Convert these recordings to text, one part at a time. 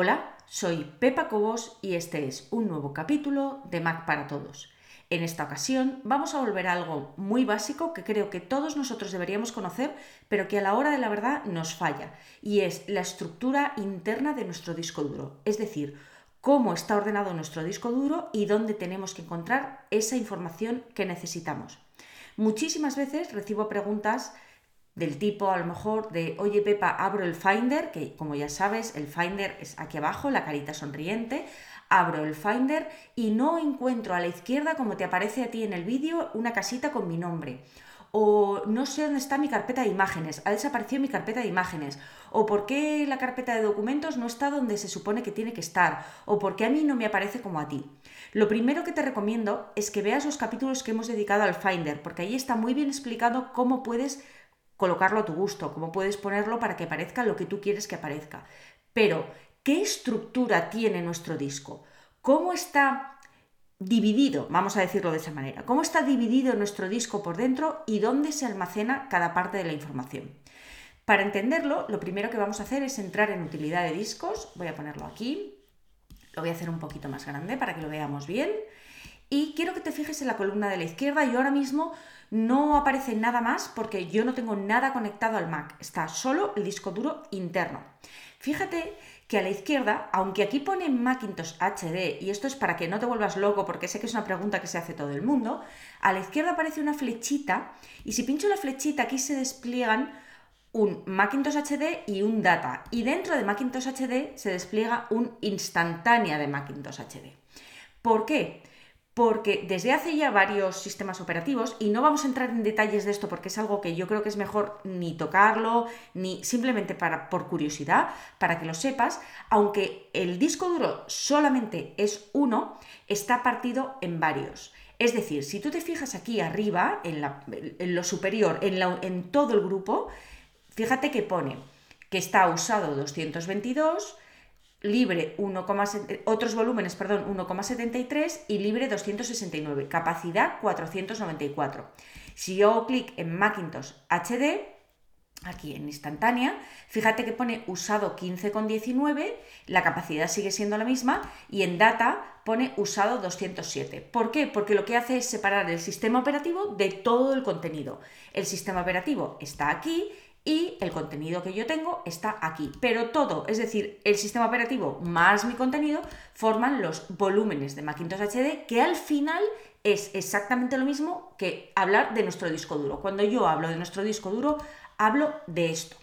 Hola, soy Pepa Cobos y este es un nuevo capítulo de Mac para Todos. En esta ocasión vamos a volver a algo muy básico que creo que todos nosotros deberíamos conocer, pero que a la hora de la verdad nos falla, y es la estructura interna de nuestro disco duro, es decir, cómo está ordenado nuestro disco duro y dónde tenemos que encontrar esa información que necesitamos. Muchísimas veces recibo preguntas del tipo a lo mejor de, oye Pepa, abro el Finder, que como ya sabes, el Finder es aquí abajo, la carita sonriente, abro el Finder y no encuentro a la izquierda, como te aparece a ti en el vídeo, una casita con mi nombre. O no sé dónde está mi carpeta de imágenes, ha desaparecido mi carpeta de imágenes. O por qué la carpeta de documentos no está donde se supone que tiene que estar. O por qué a mí no me aparece como a ti. Lo primero que te recomiendo es que veas los capítulos que hemos dedicado al Finder, porque ahí está muy bien explicado cómo puedes colocarlo a tu gusto, cómo puedes ponerlo para que parezca lo que tú quieres que aparezca. Pero, ¿qué estructura tiene nuestro disco? ¿Cómo está dividido, vamos a decirlo de esa manera? ¿Cómo está dividido nuestro disco por dentro y dónde se almacena cada parte de la información? Para entenderlo, lo primero que vamos a hacer es entrar en utilidad de discos. Voy a ponerlo aquí. Lo voy a hacer un poquito más grande para que lo veamos bien. Y quiero que te fijes en la columna de la izquierda. Yo ahora mismo no aparece nada más porque yo no tengo nada conectado al Mac, está solo el disco duro interno. Fíjate que a la izquierda, aunque aquí pone Macintosh HD, y esto es para que no te vuelvas loco porque sé que es una pregunta que se hace todo el mundo, a la izquierda aparece una flechita y si pincho la flechita aquí se despliegan un Macintosh HD y un Data. Y dentro de Macintosh HD se despliega un instantánea de Macintosh HD. ¿Por qué? Porque desde hace ya varios sistemas operativos, y no vamos a entrar en detalles de esto porque es algo que yo creo que es mejor ni tocarlo, ni simplemente para, por curiosidad, para que lo sepas, aunque el disco duro solamente es uno, está partido en varios. Es decir, si tú te fijas aquí arriba, en, lo superior, en, en todo el grupo, fíjate que pone que está usado 222, libre 1, otros volúmenes, perdón, 1,73 y libre 269, capacidad 494. Si yo hago clic en Macintosh HD, aquí en instantánea, fíjate que pone usado 15,19, la capacidad sigue siendo la misma y en data pone usado 207. ¿Por qué? Porque lo que hace es separar el sistema operativo de todo el contenido. El sistema operativo está aquí y el contenido que yo tengo está aquí. Pero todo, es decir, el sistema operativo más mi contenido, forman los volúmenes de Macintosh HD, que al final es exactamente lo mismo que hablar de nuestro disco duro. Cuando yo hablo de nuestro disco duro, hablo de esto.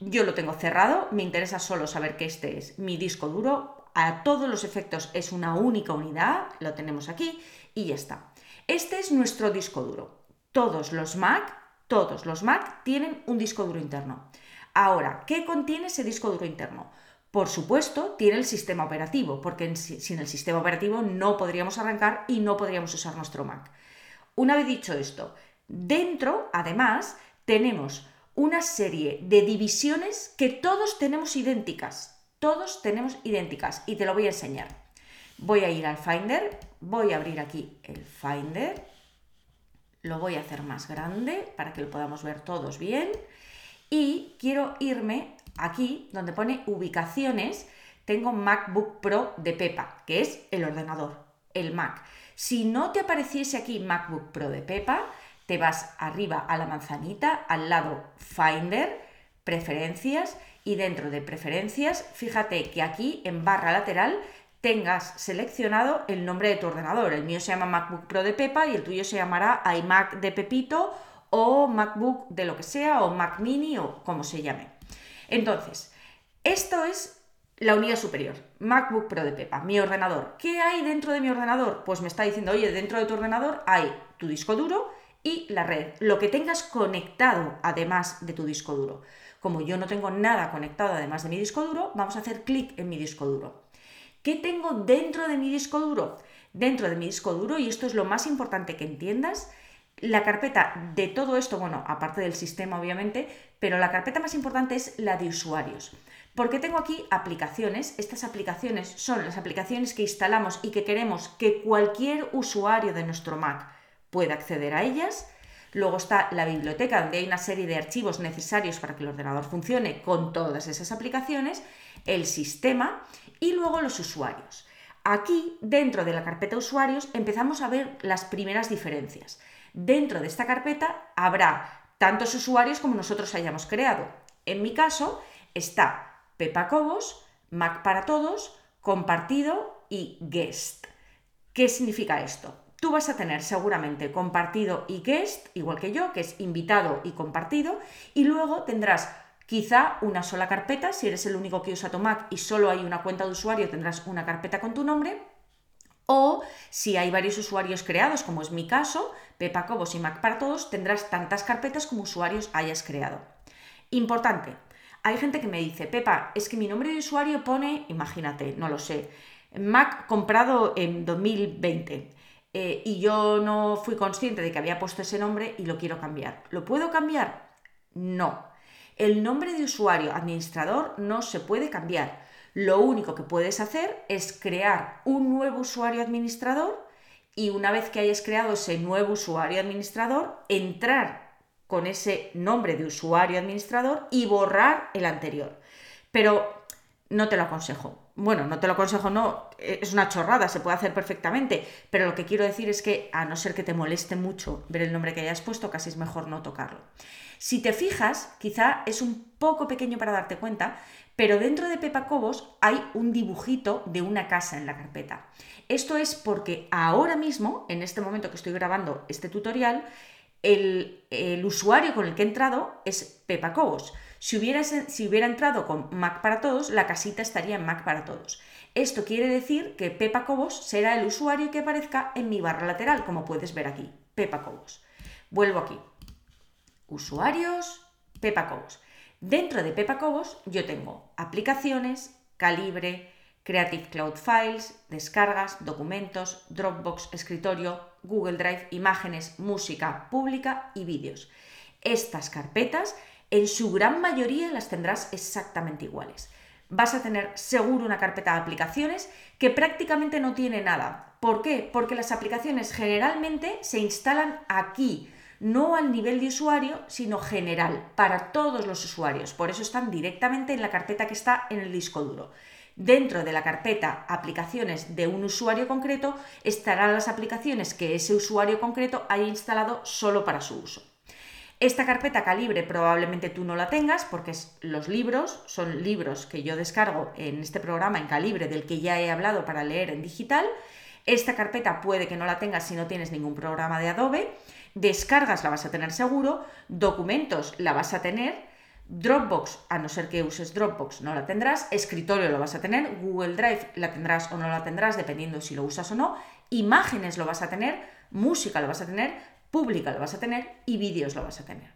Yo lo tengo cerrado, me interesa solo saber que este es mi disco duro. A todos los efectos es una única unidad, lo tenemos aquí y ya está. Este es nuestro disco duro. Todos los Mac todos los Mac tienen un disco duro interno. Ahora, ¿qué contiene ese disco duro interno? Por supuesto, tiene el sistema operativo, porque sin el sistema operativo no podríamos arrancar y no podríamos usar nuestro Mac. Una vez dicho esto, dentro, además, tenemos una serie de divisiones que todos tenemos idénticas. Todos tenemos idénticas y te lo voy a enseñar. Voy a ir al Finder, voy a abrir aquí el Finder lo voy a hacer más grande para que lo podamos ver todos bien. Y quiero irme aquí donde pone ubicaciones. Tengo MacBook Pro de Pepa, que es el ordenador, el Mac. Si no te apareciese aquí MacBook Pro de Pepa, te vas arriba a la manzanita, al lado Finder, preferencias y dentro de preferencias, fíjate que aquí en barra lateral tengas seleccionado el nombre de tu ordenador. El mío se llama MacBook Pro de Pepa y el tuyo se llamará iMac de Pepito o MacBook de lo que sea o Mac Mini o como se llame. Entonces, esto es la unidad superior, MacBook Pro de Pepa, mi ordenador. ¿Qué hay dentro de mi ordenador? Pues me está diciendo, oye, dentro de tu ordenador hay tu disco duro y la red, lo que tengas conectado además de tu disco duro. Como yo no tengo nada conectado además de mi disco duro, vamos a hacer clic en mi disco duro. ¿Qué tengo dentro de mi disco duro? Dentro de mi disco duro, y esto es lo más importante que entiendas, la carpeta de todo esto, bueno, aparte del sistema obviamente, pero la carpeta más importante es la de usuarios. Porque tengo aquí aplicaciones. Estas aplicaciones son las aplicaciones que instalamos y que queremos que cualquier usuario de nuestro Mac pueda acceder a ellas. Luego está la biblioteca, donde hay una serie de archivos necesarios para que el ordenador funcione con todas esas aplicaciones, el sistema y luego los usuarios. Aquí, dentro de la carpeta usuarios, empezamos a ver las primeras diferencias. Dentro de esta carpeta habrá tantos usuarios como nosotros hayamos creado. En mi caso está Pepa Cobos, Mac para todos, compartido y guest. ¿Qué significa esto? Tú vas a tener seguramente compartido y guest, igual que yo, que es invitado y compartido, y luego tendrás quizá una sola carpeta, si eres el único que usa tu Mac y solo hay una cuenta de usuario, tendrás una carpeta con tu nombre, o si hay varios usuarios creados, como es mi caso, Pepa Cobos y Mac para todos, tendrás tantas carpetas como usuarios hayas creado. Importante, hay gente que me dice, Pepa, es que mi nombre de usuario pone, imagínate, no lo sé, Mac comprado en 2020 eh, y yo no fui consciente de que había puesto ese nombre y lo quiero cambiar. ¿Lo puedo cambiar? No. El nombre de usuario administrador no se puede cambiar. Lo único que puedes hacer es crear un nuevo usuario administrador y una vez que hayas creado ese nuevo usuario administrador, entrar con ese nombre de usuario administrador y borrar el anterior. Pero no te lo aconsejo. Bueno, no te lo aconsejo, no, es una chorrada, se puede hacer perfectamente, pero lo que quiero decir es que a no ser que te moleste mucho ver el nombre que hayas puesto, casi es mejor no tocarlo. Si te fijas, quizá es un poco pequeño para darte cuenta, pero dentro de Pepa Cobos hay un dibujito de una casa en la carpeta. Esto es porque ahora mismo, en este momento que estoy grabando este tutorial, el, usuario con el que he entrado es Pepa Cobos. Si hubiera, si hubiera entrado con Mac para todos, la casita estaría en Mac para todos. Esto quiere decir que Pepa Cobos será el usuario que aparezca en mi barra lateral, como puedes ver aquí, Pepa Cobos. Vuelvo aquí. Usuarios, Pepa Cobos. Dentro de Pepa Cobos yo tengo aplicaciones, Calibre, Creative Cloud Files, descargas, documentos, Dropbox, escritorio, Google Drive, imágenes, música pública y vídeos. Estas carpetas en su gran mayoría las tendrás exactamente iguales. Vas a tener seguro una carpeta de aplicaciones que prácticamente no tiene nada. ¿Por qué? Porque las aplicaciones generalmente se instalan aquí, no al nivel de usuario, sino general, para todos los usuarios. Por eso están directamente en la carpeta que está en el disco duro. Dentro de la carpeta aplicaciones de un usuario concreto estarán las aplicaciones que ese usuario concreto haya instalado solo para su uso. Esta carpeta calibre probablemente tú no la tengas porque los libros son libros que yo descargo en este programa en calibre del que ya he hablado para leer en digital. Esta carpeta puede que no la tengas si no tienes ningún programa de Adobe. Descargas la vas a tener seguro, documentos la vas a tener, Dropbox, a no ser que uses Dropbox, no la tendrás, escritorio lo vas a tener, Google Drive la tendrás o no la tendrás dependiendo si lo usas o no, imágenes lo vas a tener, música lo vas a tener, pública lo vas a tener y vídeos lo vas a tener.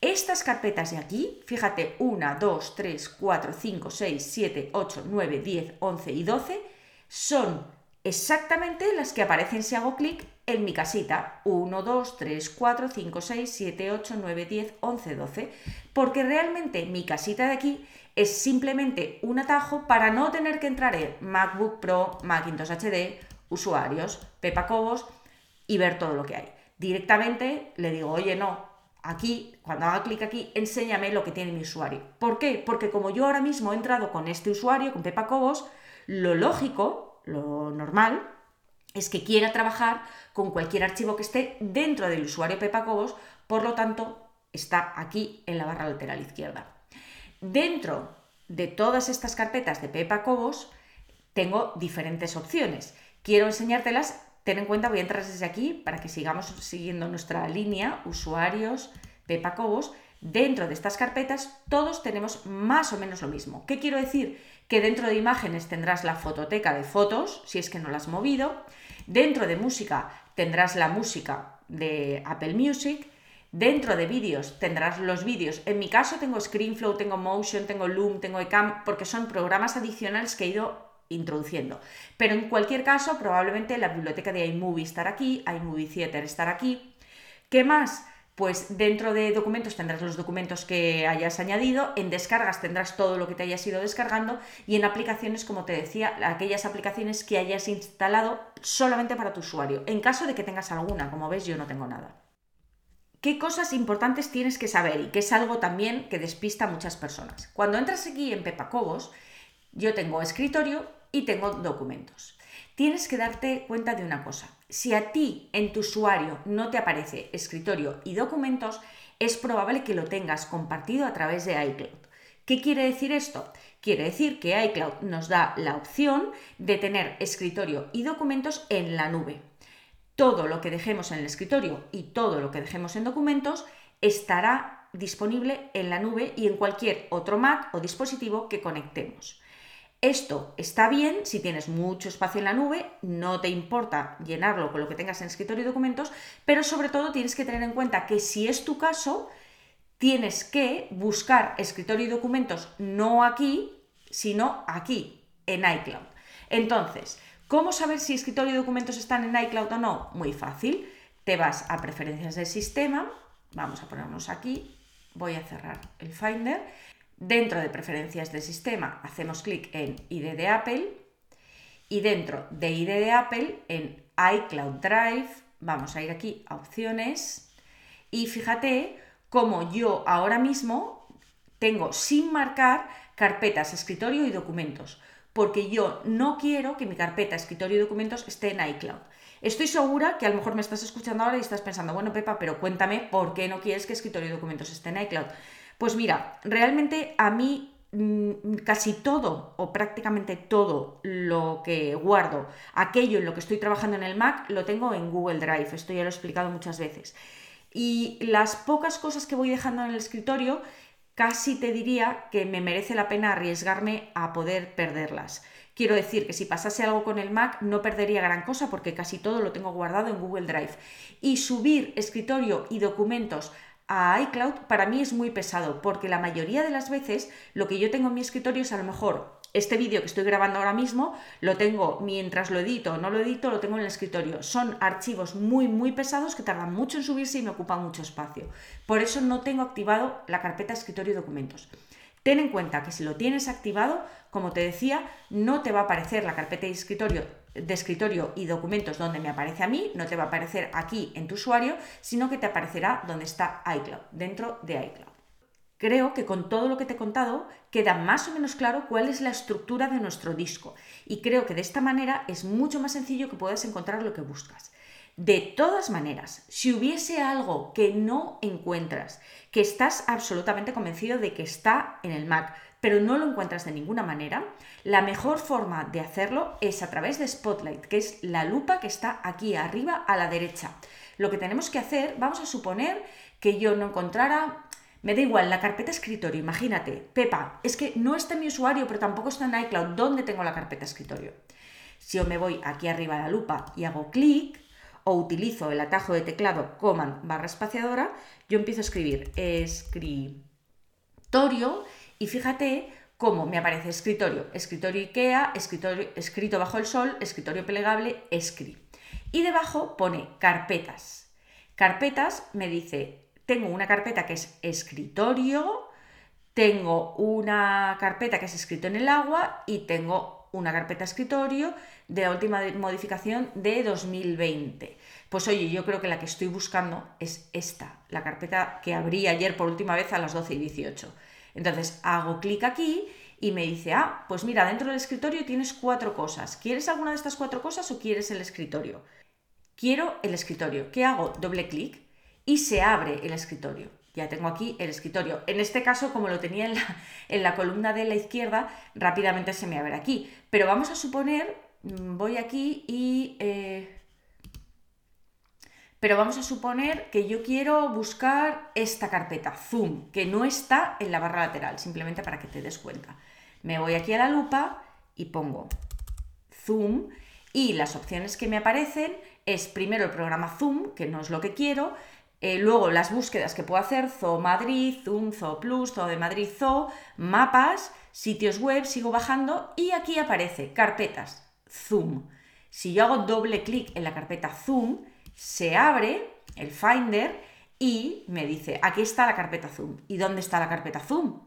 Estas carpetas de aquí, fíjate, 1, 2, 3, 4, 5, 6, 7, 8, 9, 10, 11 y 12, son exactamente las que aparecen si hago clic en mi casita. 1, 2, 3, 4, 5, 6, 7, 8, 9, 10, 11, 12. Porque realmente mi casita de aquí es simplemente un atajo para no tener que entrar en MacBook Pro, Macintosh HD, usuarios, Pepa Cobos y ver todo lo que hay directamente le digo, oye, no, aquí, cuando haga clic aquí, enséñame lo que tiene mi usuario. ¿Por qué? Porque como yo ahora mismo he entrado con este usuario, con Pepa Cobos, lo lógico, lo normal, es que quiera trabajar con cualquier archivo que esté dentro del usuario Pepa Cobos, por lo tanto, está aquí en la barra lateral izquierda. Dentro de todas estas carpetas de Pepa Cobos, tengo diferentes opciones. Quiero enseñártelas Ten en cuenta, voy a entrar desde aquí para que sigamos siguiendo nuestra línea, usuarios, Pepa Cobos. Dentro de estas carpetas todos tenemos más o menos lo mismo. ¿Qué quiero decir? Que dentro de imágenes tendrás la fototeca de fotos, si es que no la has movido. Dentro de música tendrás la música de Apple Music. Dentro de vídeos tendrás los vídeos. En mi caso tengo ScreenFlow, tengo Motion, tengo Loom, tengo Ecam, porque son programas adicionales que he ido introduciendo. Pero en cualquier caso, probablemente la biblioteca de iMovie estará aquí, iMovie Theater estará aquí. ¿Qué más? Pues dentro de documentos tendrás los documentos que hayas añadido, en descargas tendrás todo lo que te hayas ido descargando y en aplicaciones, como te decía, aquellas aplicaciones que hayas instalado solamente para tu usuario, en caso de que tengas alguna, como ves yo no tengo nada. ¿Qué cosas importantes tienes que saber? Y que es algo también que despista a muchas personas. Cuando entras aquí en Pepacobos, yo tengo escritorio y tengo documentos. Tienes que darte cuenta de una cosa. Si a ti en tu usuario no te aparece escritorio y documentos, es probable que lo tengas compartido a través de iCloud. ¿Qué quiere decir esto? Quiere decir que iCloud nos da la opción de tener escritorio y documentos en la nube todo lo que dejemos en el escritorio y todo lo que dejemos en documentos estará disponible en la nube y en cualquier otro Mac o dispositivo que conectemos. Esto está bien si tienes mucho espacio en la nube, no te importa llenarlo con lo que tengas en escritorio y documentos, pero sobre todo tienes que tener en cuenta que si es tu caso, tienes que buscar escritorio y documentos no aquí, sino aquí, en iCloud. Entonces, ¿Cómo saber si escritorio y documentos están en iCloud o no? Muy fácil. Te vas a preferencias del sistema, vamos a ponernos aquí, voy a cerrar el Finder. Dentro de preferencias del sistema hacemos clic en ID de Apple y dentro de ID de Apple en iCloud Drive vamos a ir aquí a opciones y fíjate cómo yo ahora mismo tengo sin marcar carpetas escritorio y documentos porque yo no quiero que mi carpeta escritorio y documentos esté en iCloud. Estoy segura que a lo mejor me estás escuchando ahora y estás pensando, bueno, Pepa, pero cuéntame por qué no quieres que escritorio y documentos esté en iCloud. Pues mira, realmente a mí mm, casi todo o prácticamente todo lo que guardo, aquello en lo que estoy trabajando en el Mac, lo tengo en Google Drive. Esto ya lo he explicado muchas veces. Y las pocas cosas que voy dejando en el escritorio casi te diría que me merece la pena arriesgarme a poder perderlas. Quiero decir que si pasase algo con el Mac no perdería gran cosa porque casi todo lo tengo guardado en Google Drive. Y subir escritorio y documentos a iCloud para mí es muy pesado porque la mayoría de las veces lo que yo tengo en mi escritorio es a lo mejor este vídeo que estoy grabando ahora mismo lo tengo mientras lo edito o no lo edito, lo tengo en el escritorio. Son archivos muy, muy pesados que tardan mucho en subirse y me ocupan mucho espacio. Por eso no tengo activado la carpeta escritorio y documentos. Ten en cuenta que si lo tienes activado, como te decía, no te va a aparecer la carpeta de escritorio, de escritorio y documentos donde me aparece a mí, no te va a aparecer aquí en tu usuario, sino que te aparecerá donde está iCloud, dentro de iCloud. Creo que con todo lo que te he contado queda más o menos claro cuál es la estructura de nuestro disco y creo que de esta manera es mucho más sencillo que puedas encontrar lo que buscas. De todas maneras, si hubiese algo que no encuentras, que estás absolutamente convencido de que está en el Mac, pero no lo encuentras de ninguna manera, la mejor forma de hacerlo es a través de Spotlight, que es la lupa que está aquí arriba a la derecha. Lo que tenemos que hacer, vamos a suponer que yo no encontrara me da igual, la carpeta escritorio, imagínate, Pepa, es que no está en mi usuario, pero tampoco está en iCloud. ¿Dónde tengo la carpeta escritorio? Si yo me voy aquí arriba a la lupa y hago clic, o utilizo el atajo de teclado command barra espaciadora, yo empiezo a escribir escritorio y fíjate cómo me aparece escritorio, escritorio IKEA, escritorio, escrito bajo el sol, escritorio plegable, escri. Y debajo pone carpetas. Carpetas me dice tengo una carpeta que es escritorio, tengo una carpeta que es escrito en el agua y tengo una carpeta escritorio de la última modificación de 2020. Pues oye, yo creo que la que estoy buscando es esta, la carpeta que abrí ayer por última vez a las 12 y 18. Entonces hago clic aquí y me dice, ah, pues mira, dentro del escritorio tienes cuatro cosas. ¿Quieres alguna de estas cuatro cosas o quieres el escritorio? Quiero el escritorio. ¿Qué hago? Doble clic y se abre el escritorio. Ya tengo aquí el escritorio. En este caso, como lo tenía en la, columna de la izquierda, rápidamente se me abre aquí. Pero vamos a suponer, mm, voy aquí y... Eh, pero vamos a suponer que yo quiero buscar esta carpeta, Zoom, que no está en la barra lateral, simplemente para que te des cuenta. Me voy aquí a la lupa y pongo Zoom y las opciones que me aparecen es primero el programa Zoom, que no es lo que quiero, eh, luego las búsquedas que puedo hacer, Zoo Madrid, Zoom, Zoo Plus, Zoo de Madrid, Zoo, mapas, sitios web, sigo bajando y aquí aparece carpetas, Zoom. Si yo hago doble clic en la carpeta Zoom, se abre el Finder y me dice, aquí está la carpeta Zoom. ¿Y dónde está la carpeta Zoom?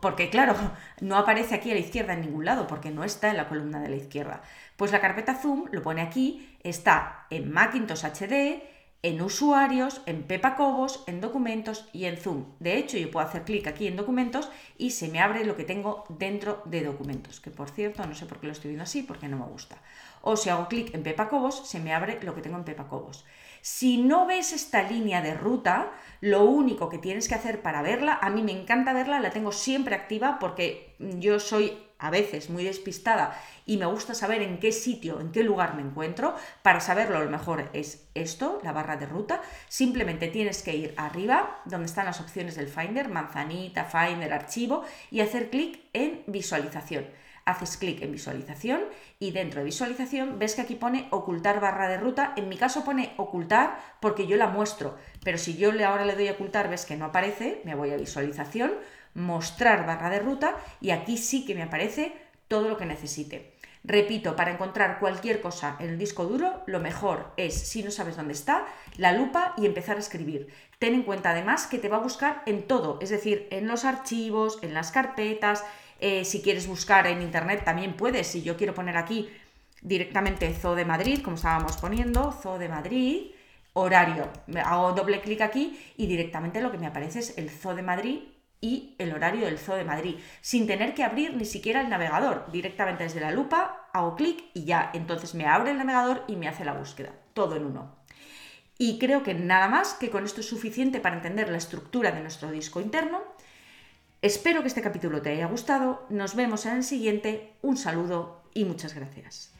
Porque claro, no aparece aquí a la izquierda en ningún lado, porque no está en la columna de la izquierda. Pues la carpeta Zoom lo pone aquí, está en Macintosh HD, en usuarios, en Pepa Cobos, en documentos y en Zoom. De hecho, yo puedo hacer clic aquí en documentos y se me abre lo que tengo dentro de documentos, que por cierto, no sé por qué lo estoy viendo así, porque no me gusta. O si hago clic en Pepa Cobos, se me abre lo que tengo en Pepa Cobos. Si no ves esta línea de ruta, lo único que tienes que hacer para verla, a mí me encanta verla, la tengo siempre activa porque yo soy a veces muy despistada y me gusta saber en qué sitio, en qué lugar me encuentro. Para saberlo, lo mejor es esto, la barra de ruta. Simplemente tienes que ir arriba, donde están las opciones del Finder, manzanita, Finder, archivo, y hacer clic en visualización. Haces clic en visualización y dentro de visualización ves que aquí pone ocultar barra de ruta. En mi caso pone ocultar porque yo la muestro, pero si yo ahora le doy a ocultar, ves que no aparece, me voy a visualización, mostrar barra de ruta y aquí sí que me aparece todo lo que necesite. Repito, para encontrar cualquier cosa en el disco duro, lo mejor es, si no sabes dónde está, la lupa y empezar a escribir. Ten en cuenta además que te va a buscar en todo, es decir, en los archivos, en las carpetas, eh, si quieres buscar en internet también puedes, si yo quiero poner aquí directamente Zoo de Madrid, como estábamos poniendo, Zoo de Madrid, horario, hago doble clic aquí y directamente lo que me aparece es el Zoo de Madrid y el horario del Zoo de Madrid, sin tener que abrir ni siquiera el navegador. Directamente desde la lupa hago clic y ya, entonces me abre el navegador y me hace la búsqueda, todo en uno. Y creo que nada más que con esto es suficiente para entender la estructura de nuestro disco interno. Espero que este capítulo te haya gustado, nos vemos en el siguiente, un saludo y muchas gracias.